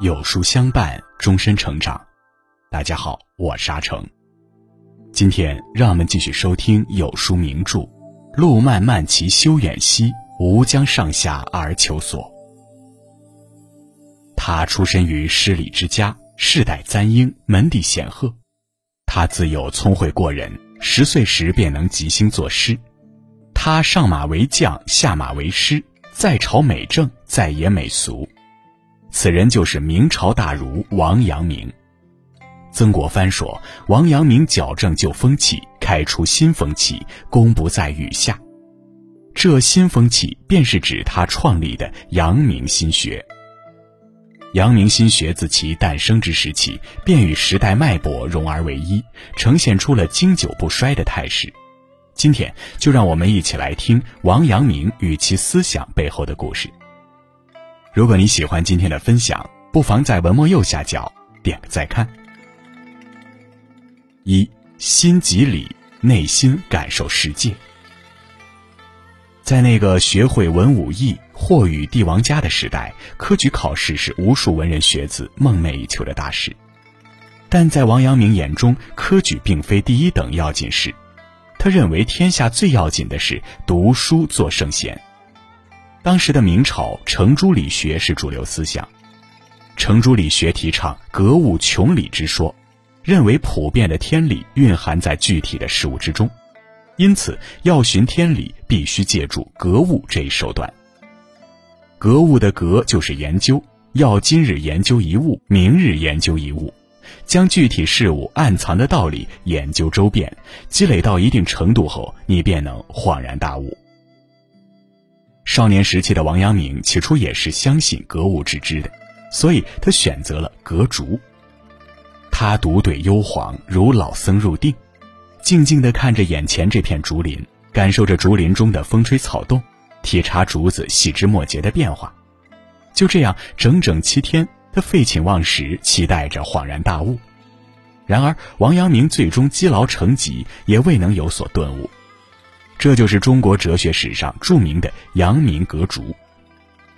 有书相伴，终身成长。大家好，我是阿成。今天让我们继续收听有书名著《路漫漫其修远兮，吾将上下而求索》。他出身于诗礼之家，世代簪缨，门第显赫。他自幼聪慧过人，十岁时便能即兴作诗。他上马为将，下马为师，在朝美政，在野美俗。此人就是明朝大儒王阳明。曾国藩说：“王阳明矫正旧风气，开出新风气，功不在羽下。”这新风气便是指他创立的阳明心学。阳明心学自其诞生之时起，便与时代脉搏融而为一，呈现出了经久不衰的态势。今天就让我们一起来听王阳明与其思想背后的故事。如果你喜欢今天的分享，不妨在文末右下角点个再看。一心即理，内心感受世界。在那个学会文武艺、或与帝王家的时代，科举考试是无数文人学子梦寐以求的大事。但在王阳明眼中，科举并非第一等要紧事。他认为天下最要紧的是读书做圣贤。当时的明朝，程朱理学是主流思想。程朱理学提倡格物穷理之说，认为普遍的天理蕴含在具体的事物之中。因此，要寻天理，必须借助格物这一手段。格物的格就是研究，要今日研究一物，明日研究一物，将具体事物暗藏的道理研究周遍，积累到一定程度后，你便能恍然大悟。少年时期的王阳明起初也是相信格物致知的，所以他选择了格竹。他独对幽篁，如老僧入定。静静地看着眼前这片竹林，感受着竹林中的风吹草动，体察竹子细枝末节的变化。就这样，整整七天，他废寝忘食，期待着恍然大悟。然而，王阳明最终积劳成疾，也未能有所顿悟。这就是中国哲学史上著名的阳明格竹。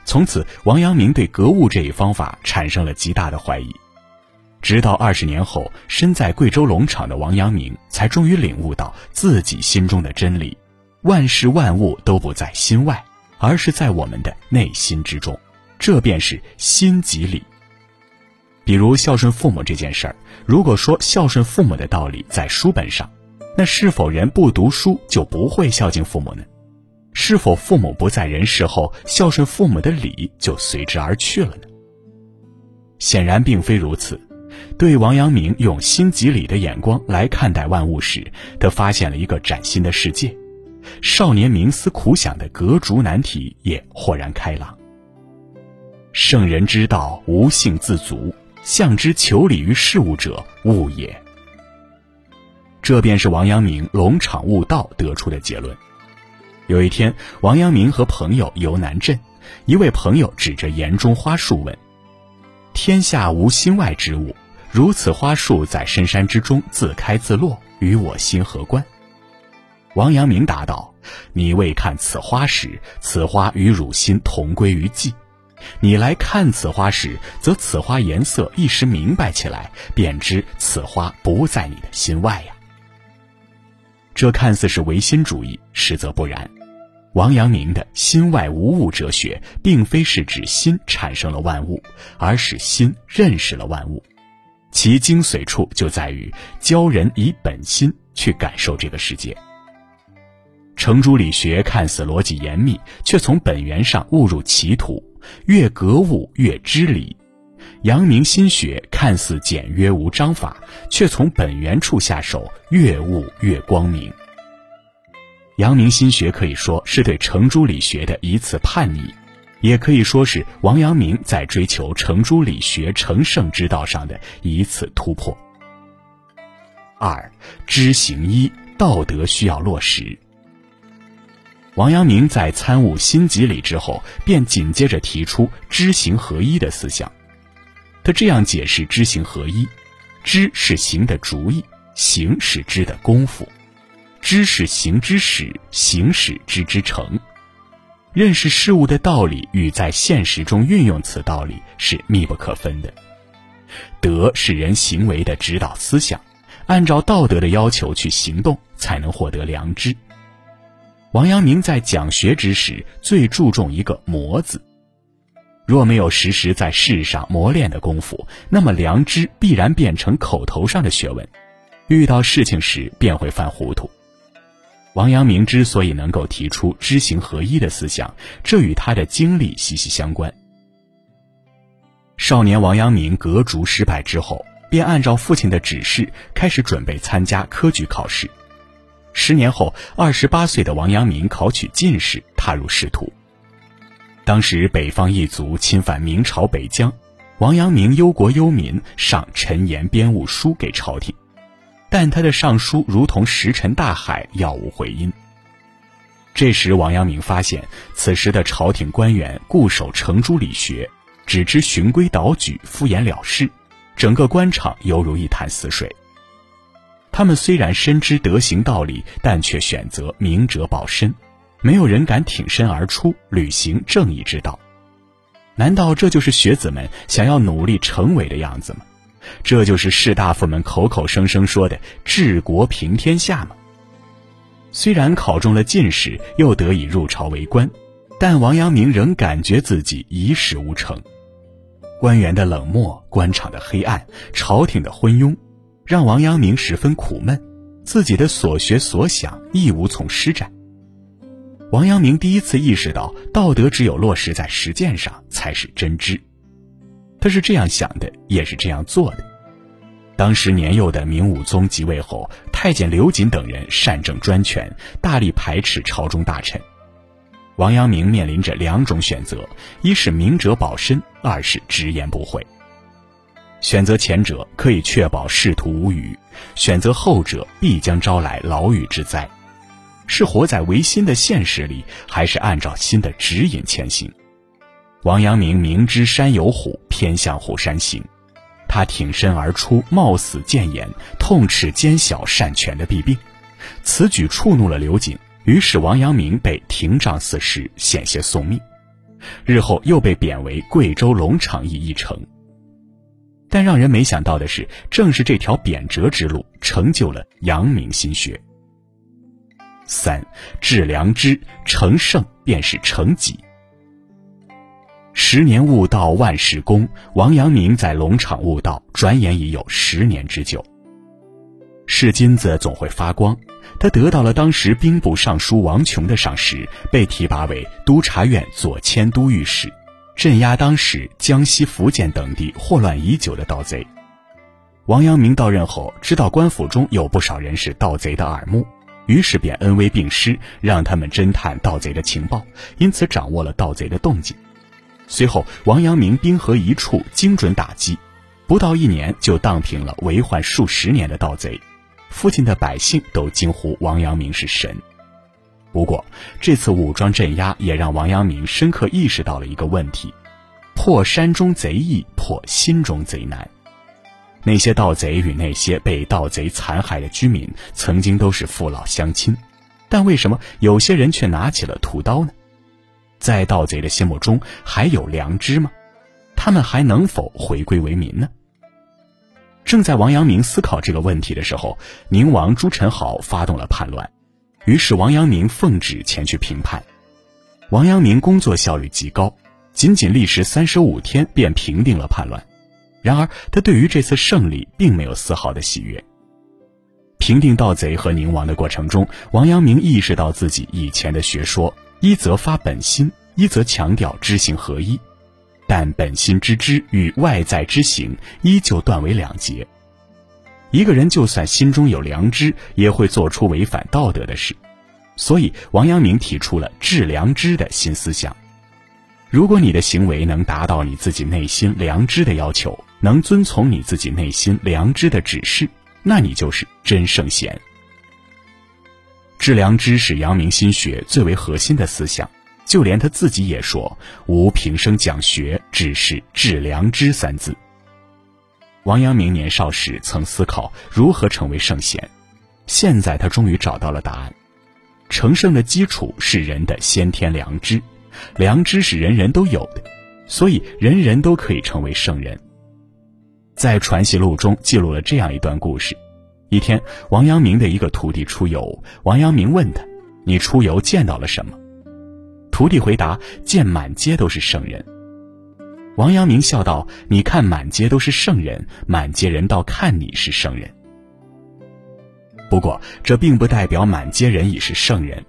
从此，王阳明对格物这一方法产生了极大的怀疑。直到二十年后，身在贵州龙场的王阳明才终于领悟到自己心中的真理：万事万物都不在心外，而是在我们的内心之中。这便是心即理。比如孝顺父母这件事儿，如果说孝顺父母的道理在书本上，那是否人不读书就不会孝敬父母呢？是否父母不在人世后，孝顺父母的礼就随之而去了呢？显然并非如此。对王阳明用心即理的眼光来看待万物时，他发现了一个崭新的世界。少年冥思苦想的格竹难题也豁然开朗。圣人之道，无性自足，向之求理于事物者，物也。这便是王阳明龙场悟道得出的结论。有一天，王阳明和朋友游南镇，一位朋友指着园中花树问：“天下无心外之物。”如此花树在深山之中自开自落，与我心何关？王阳明答道：“你未看此花时，此花与汝心同归于寂；你来看此花时，则此花颜色一时明白起来，便知此花不在你的心外呀。”这看似是唯心主义，实则不然。王阳明的心外无物哲学，并非是指心产生了万物，而是心认识了万物。其精髓处就在于教人以本心去感受这个世界。程朱理学看似逻辑严密，却从本源上误入歧途，越格物越知理；阳明心学看似简约无章法，却从本源处下手，越悟越光明。阳明心学可以说是对程朱理学的一次叛逆。也可以说是王阳明在追求程朱理学成圣之道上的一次突破。二，知行一，道德需要落实。王阳明在参悟心即理之后，便紧接着提出知行合一的思想。他这样解释知行合一：知是行的主意，行是知的功夫；知是行之始，行是知之成。认识事物的道理与在现实中运用此道理是密不可分的。德是人行为的指导思想，按照道德的要求去行动，才能获得良知。王阳明在讲学之时，最注重一个“磨”字。若没有时时在世上磨练的功夫，那么良知必然变成口头上的学问，遇到事情时便会犯糊涂。王阳明之所以能够提出知行合一的思想，这与他的经历息息相关。少年王阳明革逐失败之后，便按照父亲的指示开始准备参加科举考试。十年后，二十八岁的王阳明考取进士，踏入仕途。当时北方异族侵犯明朝北疆，王阳明忧国忧民，上陈言编务书给朝廷。但他的上书如同石沉大海，杳无回音。这时，王阳明发现，此时的朝廷官员固守程朱理学，只知循规蹈矩、敷衍了事，整个官场犹如一潭死水。他们虽然深知德行道理，但却选择明哲保身，没有人敢挺身而出，履行正义之道。难道这就是学子们想要努力成为的样子吗？这就是士大夫们口口声声说的治国平天下吗？虽然考中了进士，又得以入朝为官，但王阳明仍感觉自己一事无成。官员的冷漠，官场的黑暗，朝廷的昏庸，让王阳明十分苦闷，自己的所学所想亦无从施展。王阳明第一次意识到，道德只有落实在实践上，才是真知。他是这样想的，也是这样做的。当时年幼的明武宗即位后，太监刘瑾等人擅政专权，大力排斥朝中大臣。王阳明面临着两种选择：一是明哲保身，二是直言不讳。选择前者可以确保仕途无虞，选择后者必将招来牢狱之灾。是活在唯心的现实里，还是按照心的指引前行？王阳明明知山有虎，偏向虎山行。他挺身而出，冒死谏言，痛斥奸小擅权的弊病。此举触怒了刘瑾，于是王阳明被廷杖四十，险些送命。日后又被贬为贵州龙场驿驿丞。但让人没想到的是，正是这条贬谪之路，成就了阳明心学。三治良知，成圣便是成己。十年悟道，万事功。王阳明在龙场悟道，转眼已有十年之久。是金子总会发光。他得到了当时兵部尚书王琼的赏识，被提拔为督察院左迁都御史，镇压当时江西、福建等地祸乱已久的盗贼。王阳明到任后，知道官府中有不少人是盗贼的耳目，于是便恩威并施，让他们侦探盗贼的情报，因此掌握了盗贼的动静。随后，王阳明兵合一处，精准打击，不到一年就荡平了为患数十年的盗贼。附近的百姓都惊呼王阳明是神。不过，这次武装镇压也让王阳明深刻意识到了一个问题：破山中贼易，破心中贼难。那些盗贼与那些被盗贼残害的居民曾经都是父老乡亲，但为什么有些人却拿起了屠刀呢？在盗贼的心目中还有良知吗？他们还能否回归为民呢？正在王阳明思考这个问题的时候，宁王朱宸濠发动了叛乱，于是王阳明奉旨前去平叛。王阳明工作效率极高，仅仅历时三十五天便平定了叛乱。然而，他对于这次胜利并没有丝毫的喜悦。平定盗贼和宁王的过程中，王阳明意识到自己以前的学说。一则发本心，一则强调知行合一，但本心之知与外在之行依旧断为两截。一个人就算心中有良知，也会做出违反道德的事。所以，王阳明提出了致良知的新思想。如果你的行为能达到你自己内心良知的要求，能遵从你自己内心良知的指示，那你就是真圣贤。致良知是阳明心学最为核心的思想，就连他自己也说：“吾平生讲学，只是致良知三字。”王阳明年少时曾思考如何成为圣贤，现在他终于找到了答案：成圣的基础是人的先天良知，良知是人人都有的，所以人人都可以成为圣人。在《传习录》中记录了这样一段故事：一天，王阳明的一个徒弟出游，王阳明问他：“你出游见到了什么？”徒弟回答：“见满街都是圣人。”王阳明笑道：“你看满街都是圣人，满街人倒看你是圣人。不过，这并不代表满街人已是圣人，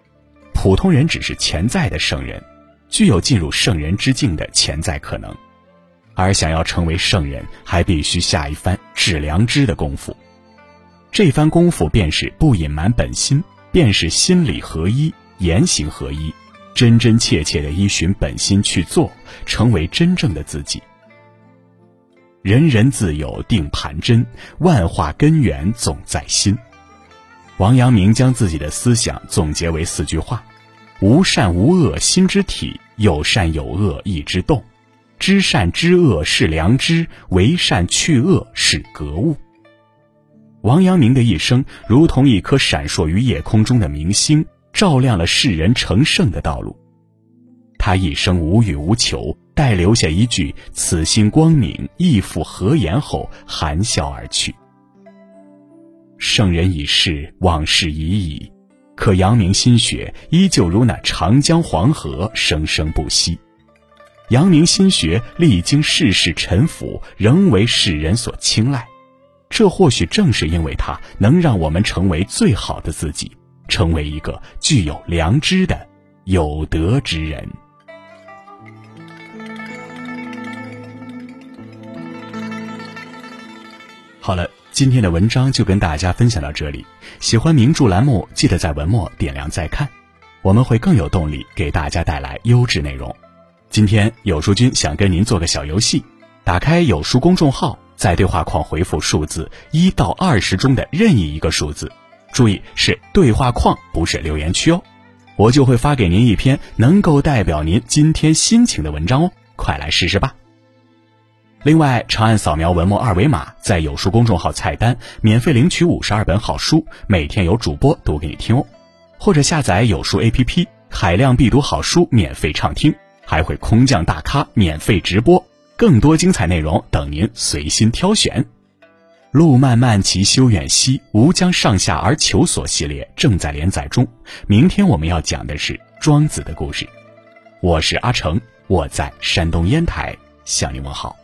普通人只是潜在的圣人，具有进入圣人之境的潜在可能。而想要成为圣人，还必须下一番治良知的功夫。这番功夫便是不隐瞒本心，便是心理合一，言行合一。”真真切切的依循本心去做，成为真正的自己。人人自有定盘针，万化根源总在心。王阳明将自己的思想总结为四句话：无善无恶心之体，有善有恶意之动。知善知恶是良知，为善去恶是格物。王阳明的一生如同一颗闪烁于夜空中的明星。照亮了世人成圣的道路。他一生无欲无求，待留下一句“此心光明，亦复何言”后，含笑而去。圣人已逝，往事已矣，可阳明心学依旧如那长江黄河，生生不息。阳明心学历经世事沉浮，仍为世人所青睐。这或许正是因为它能让我们成为最好的自己。成为一个具有良知的有德之人。好了，今天的文章就跟大家分享到这里。喜欢名著栏目，记得在文末点亮再看，我们会更有动力给大家带来优质内容。今天有书君想跟您做个小游戏，打开有书公众号，在对话框回复数字一到二十中的任意一个数字。注意是对话框，不是留言区哦，我就会发给您一篇能够代表您今天心情的文章哦，快来试试吧。另外，长按扫描文末二维码，在有书公众号菜单免费领取五十二本好书，每天有主播读给你听哦。或者下载有书 APP，海量必读好书免费畅听，还会空降大咖免费直播，更多精彩内容等您随心挑选。路漫漫其修远兮，吾将上下而求索系列正在连载中。明天我们要讲的是庄子的故事。我是阿成，我在山东烟台向您问好。